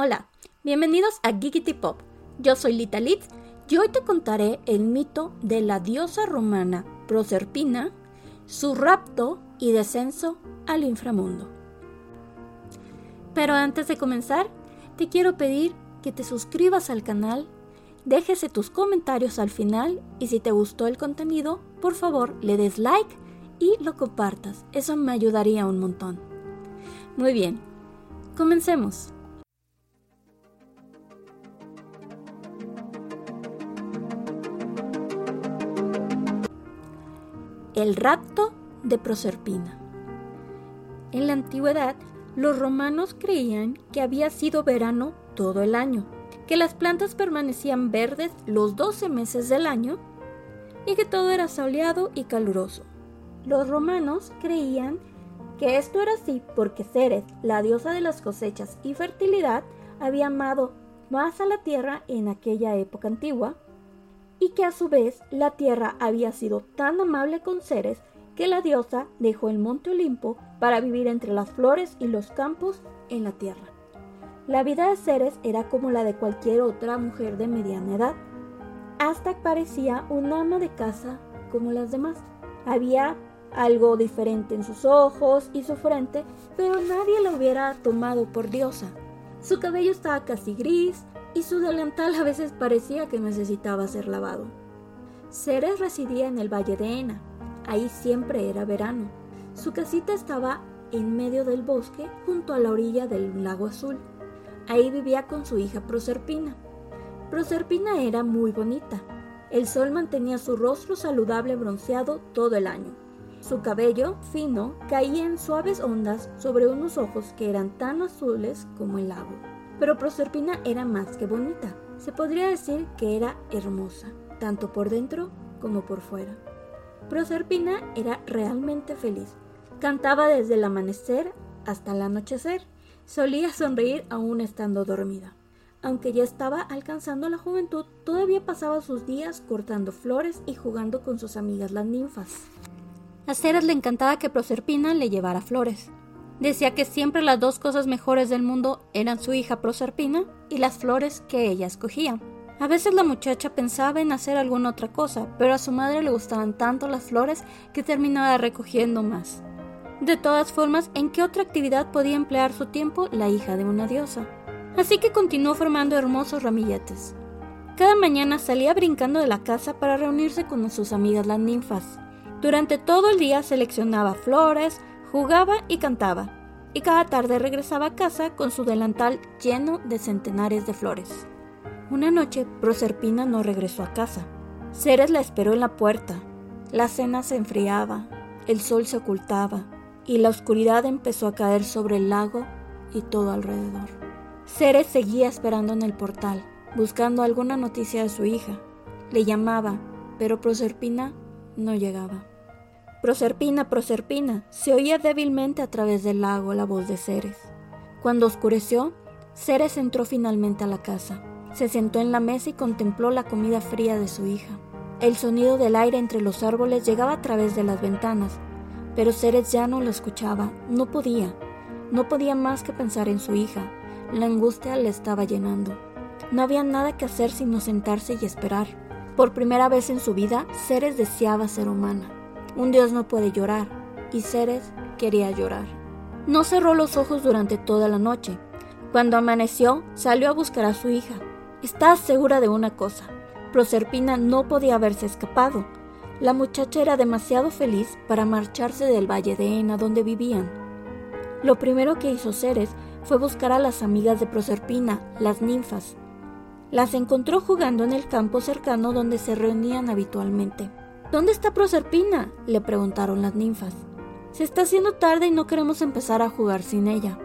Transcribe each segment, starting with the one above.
Hola, bienvenidos a Geekity Pop. Yo soy Lita Litz y hoy te contaré el mito de la diosa romana Proserpina, su rapto y descenso al inframundo. Pero antes de comenzar, te quiero pedir que te suscribas al canal, déjese tus comentarios al final y si te gustó el contenido, por favor le des like y lo compartas. Eso me ayudaría un montón. Muy bien, comencemos. El rapto de Proserpina. En la antigüedad, los romanos creían que había sido verano todo el año, que las plantas permanecían verdes los 12 meses del año y que todo era soleado y caluroso. Los romanos creían que esto era así porque Ceres, la diosa de las cosechas y fertilidad, había amado más a la tierra en aquella época antigua y que a su vez la tierra había sido tan amable con Ceres que la diosa dejó el monte Olimpo para vivir entre las flores y los campos en la tierra. La vida de Ceres era como la de cualquier otra mujer de mediana edad, hasta que parecía un ama de casa como las demás. Había algo diferente en sus ojos y su frente, pero nadie la hubiera tomado por diosa. Su cabello estaba casi gris, y su delantal a veces parecía que necesitaba ser lavado. Ceres residía en el Valle de Ena. Ahí siempre era verano. Su casita estaba en medio del bosque, junto a la orilla del lago azul. Ahí vivía con su hija Proserpina. Proserpina era muy bonita. El sol mantenía su rostro saludable bronceado todo el año. Su cabello, fino, caía en suaves ondas sobre unos ojos que eran tan azules como el lago. Pero Proserpina era más que bonita. Se podría decir que era hermosa, tanto por dentro como por fuera. Proserpina era realmente feliz. Cantaba desde el amanecer hasta el anochecer. Solía sonreír aún estando dormida. Aunque ya estaba alcanzando la juventud, todavía pasaba sus días cortando flores y jugando con sus amigas las ninfas. A Ceres le encantaba que Proserpina le llevara flores. Decía que siempre las dos cosas mejores del mundo eran su hija Proserpina y las flores que ella escogía. A veces la muchacha pensaba en hacer alguna otra cosa, pero a su madre le gustaban tanto las flores que terminaba recogiendo más. De todas formas, ¿en qué otra actividad podía emplear su tiempo la hija de una diosa? Así que continuó formando hermosos ramilletes. Cada mañana salía brincando de la casa para reunirse con sus amigas las ninfas. Durante todo el día seleccionaba flores, jugaba y cantaba, y cada tarde regresaba a casa con su delantal lleno de centenares de flores. Una noche, Proserpina no regresó a casa. Ceres la esperó en la puerta. La cena se enfriaba, el sol se ocultaba, y la oscuridad empezó a caer sobre el lago y todo alrededor. Ceres seguía esperando en el portal, buscando alguna noticia de su hija. Le llamaba, pero Proserpina no llegaba. Proserpina, Proserpina, se oía débilmente a través del lago la voz de Ceres. Cuando oscureció, Ceres entró finalmente a la casa. Se sentó en la mesa y contempló la comida fría de su hija. El sonido del aire entre los árboles llegaba a través de las ventanas, pero Ceres ya no lo escuchaba, no podía, no podía más que pensar en su hija. La angustia le estaba llenando. No había nada que hacer sino sentarse y esperar. Por primera vez en su vida, Ceres deseaba ser humana. Un dios no puede llorar, y Ceres quería llorar. No cerró los ojos durante toda la noche. Cuando amaneció, salió a buscar a su hija. Estaba segura de una cosa. Proserpina no podía haberse escapado. La muchacha era demasiado feliz para marcharse del valle de Ena donde vivían. Lo primero que hizo Ceres fue buscar a las amigas de Proserpina, las ninfas. Las encontró jugando en el campo cercano donde se reunían habitualmente. ¿Dónde está Proserpina? le preguntaron las ninfas. Se está haciendo tarde y no queremos empezar a jugar sin ella.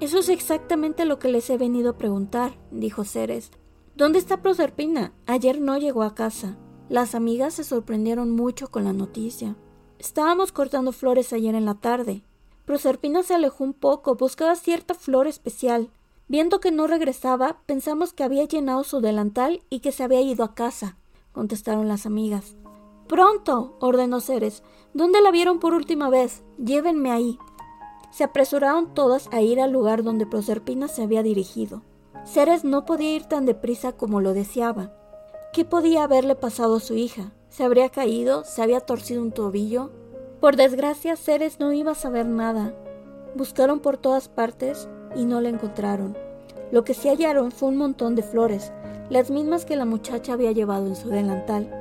Eso es exactamente lo que les he venido a preguntar, dijo Ceres. ¿Dónde está Proserpina? Ayer no llegó a casa. Las amigas se sorprendieron mucho con la noticia. Estábamos cortando flores ayer en la tarde. Proserpina se alejó un poco, buscaba cierta flor especial. Viendo que no regresaba, pensamos que había llenado su delantal y que se había ido a casa, contestaron las amigas. Pronto, ordenó Ceres. ¿Dónde la vieron por última vez? Llévenme ahí. Se apresuraron todas a ir al lugar donde Proserpina se había dirigido. Ceres no podía ir tan deprisa como lo deseaba. ¿Qué podía haberle pasado a su hija? ¿Se habría caído? ¿Se había torcido un tobillo? Por desgracia, Ceres no iba a saber nada. Buscaron por todas partes y no la encontraron. Lo que sí hallaron fue un montón de flores, las mismas que la muchacha había llevado en su delantal.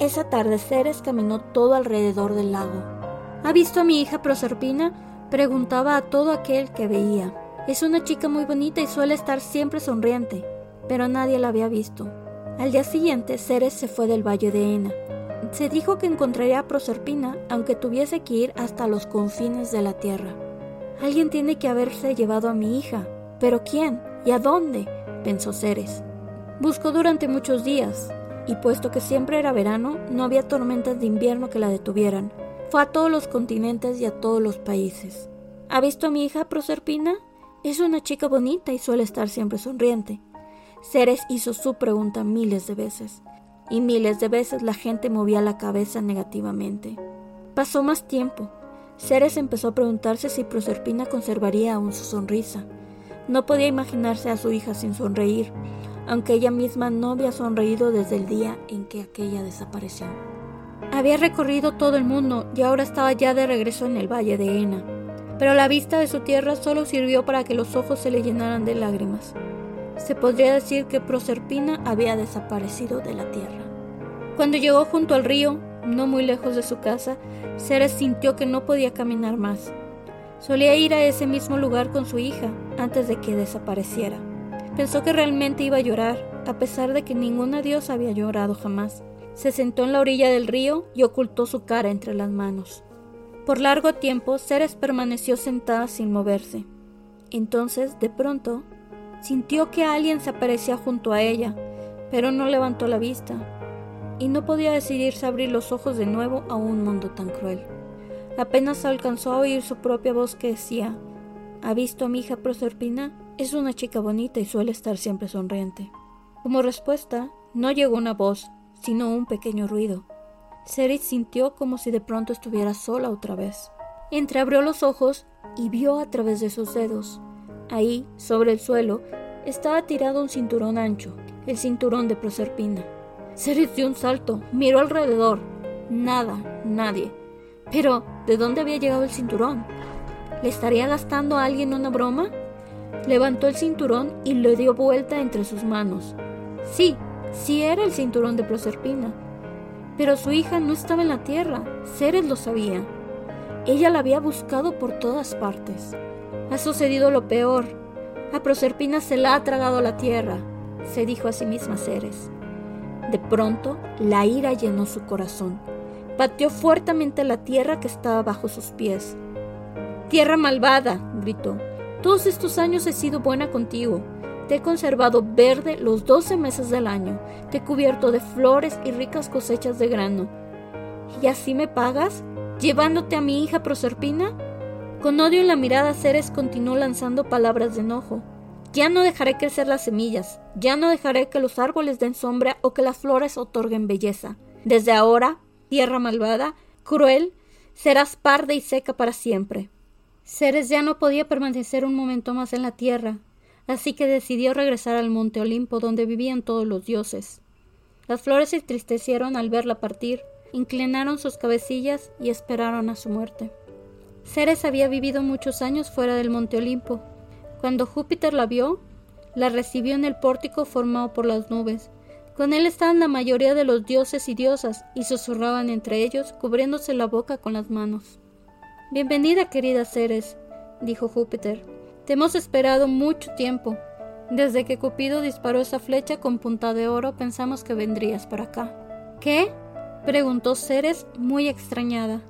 Esa tarde Ceres caminó todo alrededor del lago. ¿Ha visto a mi hija Proserpina? Preguntaba a todo aquel que veía. Es una chica muy bonita y suele estar siempre sonriente, pero nadie la había visto. Al día siguiente, Ceres se fue del valle de Ena. Se dijo que encontraría a Proserpina, aunque tuviese que ir hasta los confines de la tierra. Alguien tiene que haberse llevado a mi hija. ¿Pero quién? ¿Y a dónde? pensó Ceres. Buscó durante muchos días, y puesto que siempre era verano, no había tormentas de invierno que la detuvieran. Fue a todos los continentes y a todos los países. ¿Ha visto a mi hija Proserpina? Es una chica bonita y suele estar siempre sonriente. Ceres hizo su pregunta miles de veces, y miles de veces la gente movía la cabeza negativamente. Pasó más tiempo. Ceres empezó a preguntarse si Proserpina conservaría aún su sonrisa. No podía imaginarse a su hija sin sonreír, aunque ella misma no había sonreído desde el día en que aquella desapareció. Había recorrido todo el mundo y ahora estaba ya de regreso en el valle de Ena, pero la vista de su tierra solo sirvió para que los ojos se le llenaran de lágrimas. Se podría decir que Proserpina había desaparecido de la tierra. Cuando llegó junto al río, no muy lejos de su casa, Ceres sintió que no podía caminar más. Solía ir a ese mismo lugar con su hija antes de que desapareciera. Pensó que realmente iba a llorar, a pesar de que ninguna diosa había llorado jamás. Se sentó en la orilla del río y ocultó su cara entre las manos. Por largo tiempo, Ceres permaneció sentada sin moverse. Entonces, de pronto, sintió que alguien se aparecía junto a ella, pero no levantó la vista, y no podía decidirse abrir los ojos de nuevo a un mundo tan cruel. Apenas alcanzó a oír su propia voz que decía, ¿Ha visto a mi hija Proserpina? Es una chica bonita y suele estar siempre sonriente. Como respuesta, no llegó una voz, sino un pequeño ruido. Ceres sintió como si de pronto estuviera sola otra vez. Entreabrió los ojos y vio a través de sus dedos. Ahí, sobre el suelo, estaba tirado un cinturón ancho, el cinturón de Proserpina. Ceres dio un salto, miró alrededor. Nada, nadie. Pero, ¿de dónde había llegado el cinturón? ¿Le estaría gastando a alguien una broma? Levantó el cinturón y le dio vuelta entre sus manos. Sí, sí era el cinturón de Proserpina. Pero su hija no estaba en la tierra, Ceres lo sabía. Ella la había buscado por todas partes. Ha sucedido lo peor. A Proserpina se la ha tragado la tierra, se dijo a sí misma Ceres. De pronto, la ira llenó su corazón. Pateó fuertemente la tierra que estaba bajo sus pies. Tierra malvada, gritó. Todos estos años he sido buena contigo. Te he conservado verde los doce meses del año. Te he cubierto de flores y ricas cosechas de grano. ¿Y así me pagas? ¿Llevándote a mi hija Proserpina? Con odio en la mirada, Ceres continuó lanzando palabras de enojo. Ya no dejaré crecer las semillas, ya no dejaré que los árboles den sombra o que las flores otorguen belleza. Desde ahora tierra malvada, cruel, serás parda y seca para siempre. Ceres ya no podía permanecer un momento más en la tierra, así que decidió regresar al monte Olimpo donde vivían todos los dioses. Las flores se entristecieron al verla partir, inclinaron sus cabecillas y esperaron a su muerte. Ceres había vivido muchos años fuera del monte Olimpo. Cuando Júpiter la vio, la recibió en el pórtico formado por las nubes, con él estaban la mayoría de los dioses y diosas, y susurraban entre ellos, cubriéndose la boca con las manos. Bienvenida, querida Ceres, dijo Júpiter. Te hemos esperado mucho tiempo. Desde que Cupido disparó esa flecha con punta de oro pensamos que vendrías para acá. ¿Qué? preguntó Ceres muy extrañada.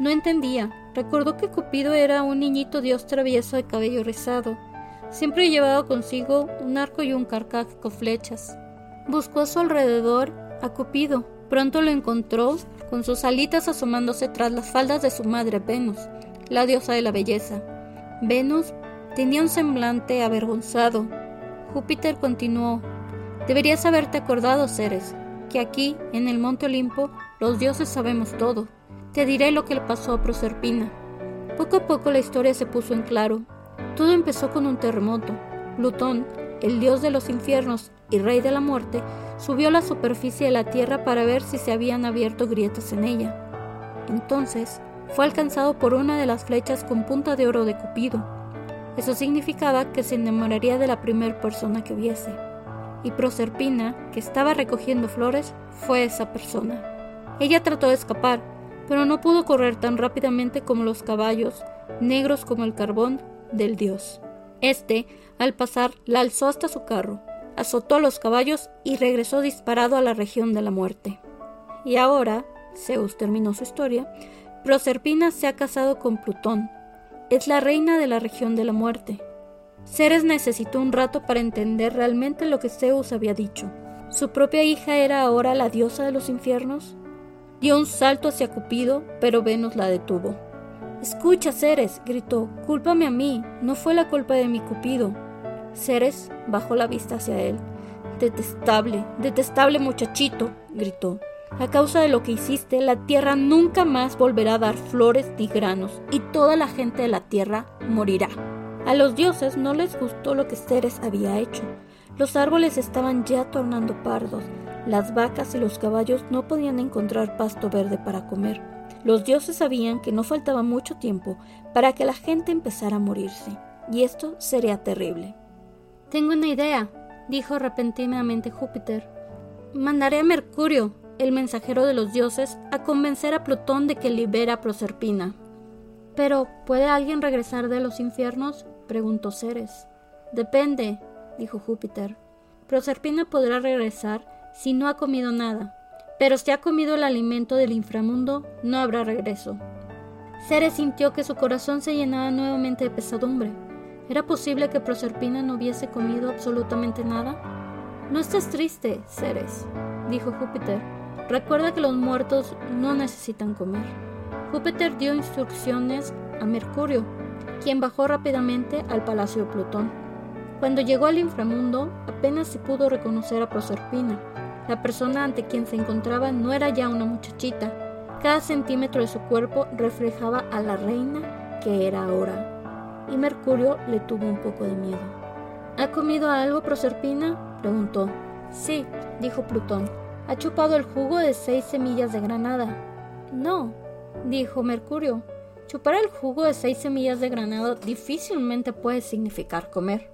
No entendía. Recordó que Cupido era un niñito dios travieso de cabello rizado. Siempre llevaba consigo un arco y un carcaj con flechas. Buscó a su alrededor a Cupido. Pronto lo encontró con sus alitas asomándose tras las faldas de su madre Venus, la diosa de la belleza. Venus tenía un semblante avergonzado. Júpiter continuó, Deberías haberte acordado, Ceres, que aquí, en el monte Olimpo, los dioses sabemos todo. Te diré lo que le pasó a Proserpina. Poco a poco la historia se puso en claro. Todo empezó con un terremoto. Plutón, el dios de los infiernos y rey de la muerte, subió a la superficie de la tierra para ver si se habían abierto grietas en ella. Entonces fue alcanzado por una de las flechas con punta de oro de Cupido. Eso significaba que se enamoraría de la primera persona que viese. Y Proserpina, que estaba recogiendo flores, fue esa persona. Ella trató de escapar, pero no pudo correr tan rápidamente como los caballos, negros como el carbón, del dios. Este, al pasar, la alzó hasta su carro, azotó a los caballos y regresó disparado a la región de la muerte. Y ahora, Zeus terminó su historia, Proserpina se ha casado con Plutón. Es la reina de la región de la muerte. Ceres necesitó un rato para entender realmente lo que Zeus había dicho. ¿Su propia hija era ahora la diosa de los infiernos? Dio un salto hacia Cupido, pero Venus la detuvo. Escucha, Ceres, gritó, cúlpame a mí, no fue la culpa de mi Cupido. Ceres bajó la vista hacia él. Detestable, detestable muchachito, gritó. A causa de lo que hiciste, la tierra nunca más volverá a dar flores ni granos, y toda la gente de la tierra morirá. A los dioses no les gustó lo que Ceres había hecho. Los árboles estaban ya tornando pardos, las vacas y los caballos no podían encontrar pasto verde para comer. Los dioses sabían que no faltaba mucho tiempo para que la gente empezara a morirse, y esto sería terrible. Tengo una idea, dijo repentinamente Júpiter. Mandaré a Mercurio, el mensajero de los dioses, a convencer a Plutón de que libera a Proserpina. Pero, ¿puede alguien regresar de los infiernos? preguntó Ceres. Depende, dijo Júpiter. Proserpina podrá regresar si no ha comido nada, pero si ha comido el alimento del inframundo, no habrá regreso. Ceres sintió que su corazón se llenaba nuevamente de pesadumbre. ¿Era posible que Proserpina no hubiese comido absolutamente nada? No estés triste, Ceres, dijo Júpiter. Recuerda que los muertos no necesitan comer. Júpiter dio instrucciones a Mercurio, quien bajó rápidamente al palacio de Plutón. Cuando llegó al inframundo, apenas se pudo reconocer a Proserpina. La persona ante quien se encontraba no era ya una muchachita. Cada centímetro de su cuerpo reflejaba a la reina que era ahora y Mercurio le tuvo un poco de miedo. ¿Ha comido algo, Proserpina? preguntó. Sí, dijo Plutón. ¿Ha chupado el jugo de seis semillas de granada? No, dijo Mercurio. Chupar el jugo de seis semillas de granada difícilmente puede significar comer.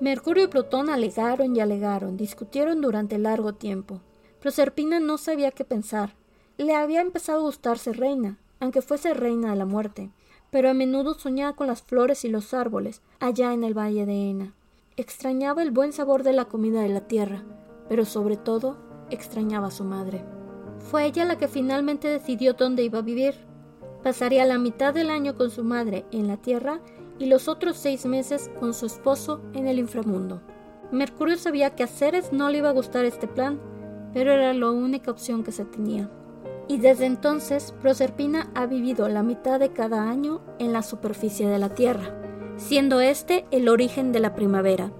Mercurio y Plutón alegaron y alegaron, discutieron durante largo tiempo. Proserpina no sabía qué pensar. Le había empezado a gustarse reina, aunque fuese reina de la muerte pero a menudo soñaba con las flores y los árboles allá en el valle de Ena. Extrañaba el buen sabor de la comida de la tierra, pero sobre todo extrañaba a su madre. Fue ella la que finalmente decidió dónde iba a vivir. Pasaría la mitad del año con su madre en la tierra y los otros seis meses con su esposo en el inframundo. Mercurio sabía que a Ceres no le iba a gustar este plan, pero era la única opción que se tenía y desde entonces Proserpina ha vivido la mitad de cada año en la superficie de la Tierra, siendo este el origen de la primavera,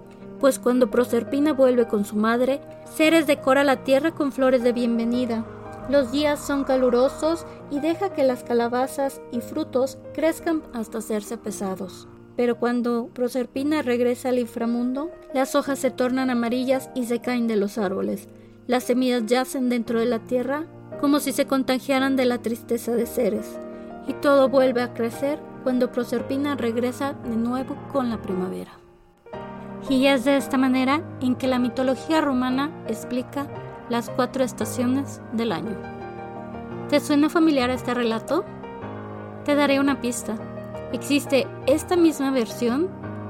pues cuando Proserpina vuelve con su madre, Ceres decora la tierra con flores de bienvenida. Los días son calurosos y deja que las calabazas y frutos crezcan hasta hacerse pesados. Pero cuando Proserpina regresa al inframundo, las hojas se tornan amarillas y se caen de los árboles. Las semillas yacen dentro de la tierra como si se contagiaran de la tristeza de Ceres, y todo vuelve a crecer cuando Proserpina regresa de nuevo con la primavera. Y es de esta manera en que la mitología romana explica las cuatro estaciones del año. ¿Te suena familiar este relato? Te daré una pista. Existe esta misma versión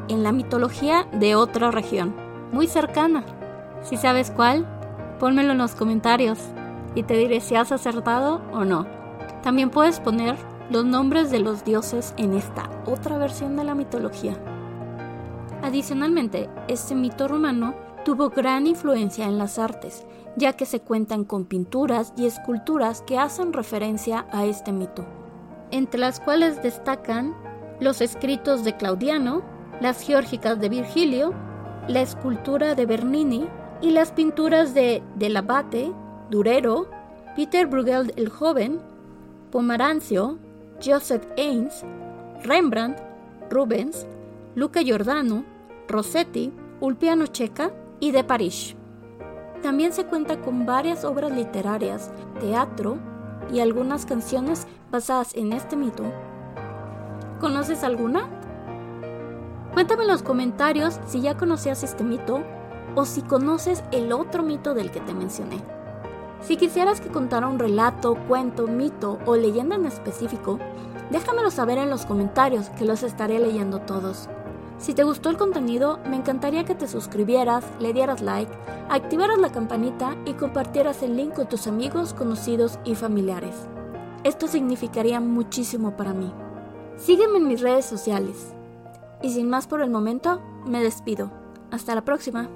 en la mitología de otra región, muy cercana. Si sabes cuál, pónmelo en los comentarios y te diré si has acertado o no. También puedes poner los nombres de los dioses en esta otra versión de la mitología. Adicionalmente, este mito romano tuvo gran influencia en las artes, ya que se cuentan con pinturas y esculturas que hacen referencia a este mito, entre las cuales destacan los escritos de Claudiano, las geórgicas de Virgilio, la escultura de Bernini y las pinturas de Del Abate, Durero, Peter Bruegel el Joven, Pomarancio, Joseph Ains, Rembrandt, Rubens, Luca Giordano, Rossetti, Ulpiano Checa y de París. También se cuenta con varias obras literarias, teatro y algunas canciones basadas en este mito. ¿Conoces alguna? Cuéntame en los comentarios si ya conocías este mito o si conoces el otro mito del que te mencioné. Si quisieras que contara un relato, cuento, mito o leyenda en específico, déjamelo saber en los comentarios que los estaré leyendo todos. Si te gustó el contenido, me encantaría que te suscribieras, le dieras like, activaras la campanita y compartieras el link con tus amigos, conocidos y familiares. Esto significaría muchísimo para mí. Sígueme en mis redes sociales. Y sin más por el momento, me despido. Hasta la próxima.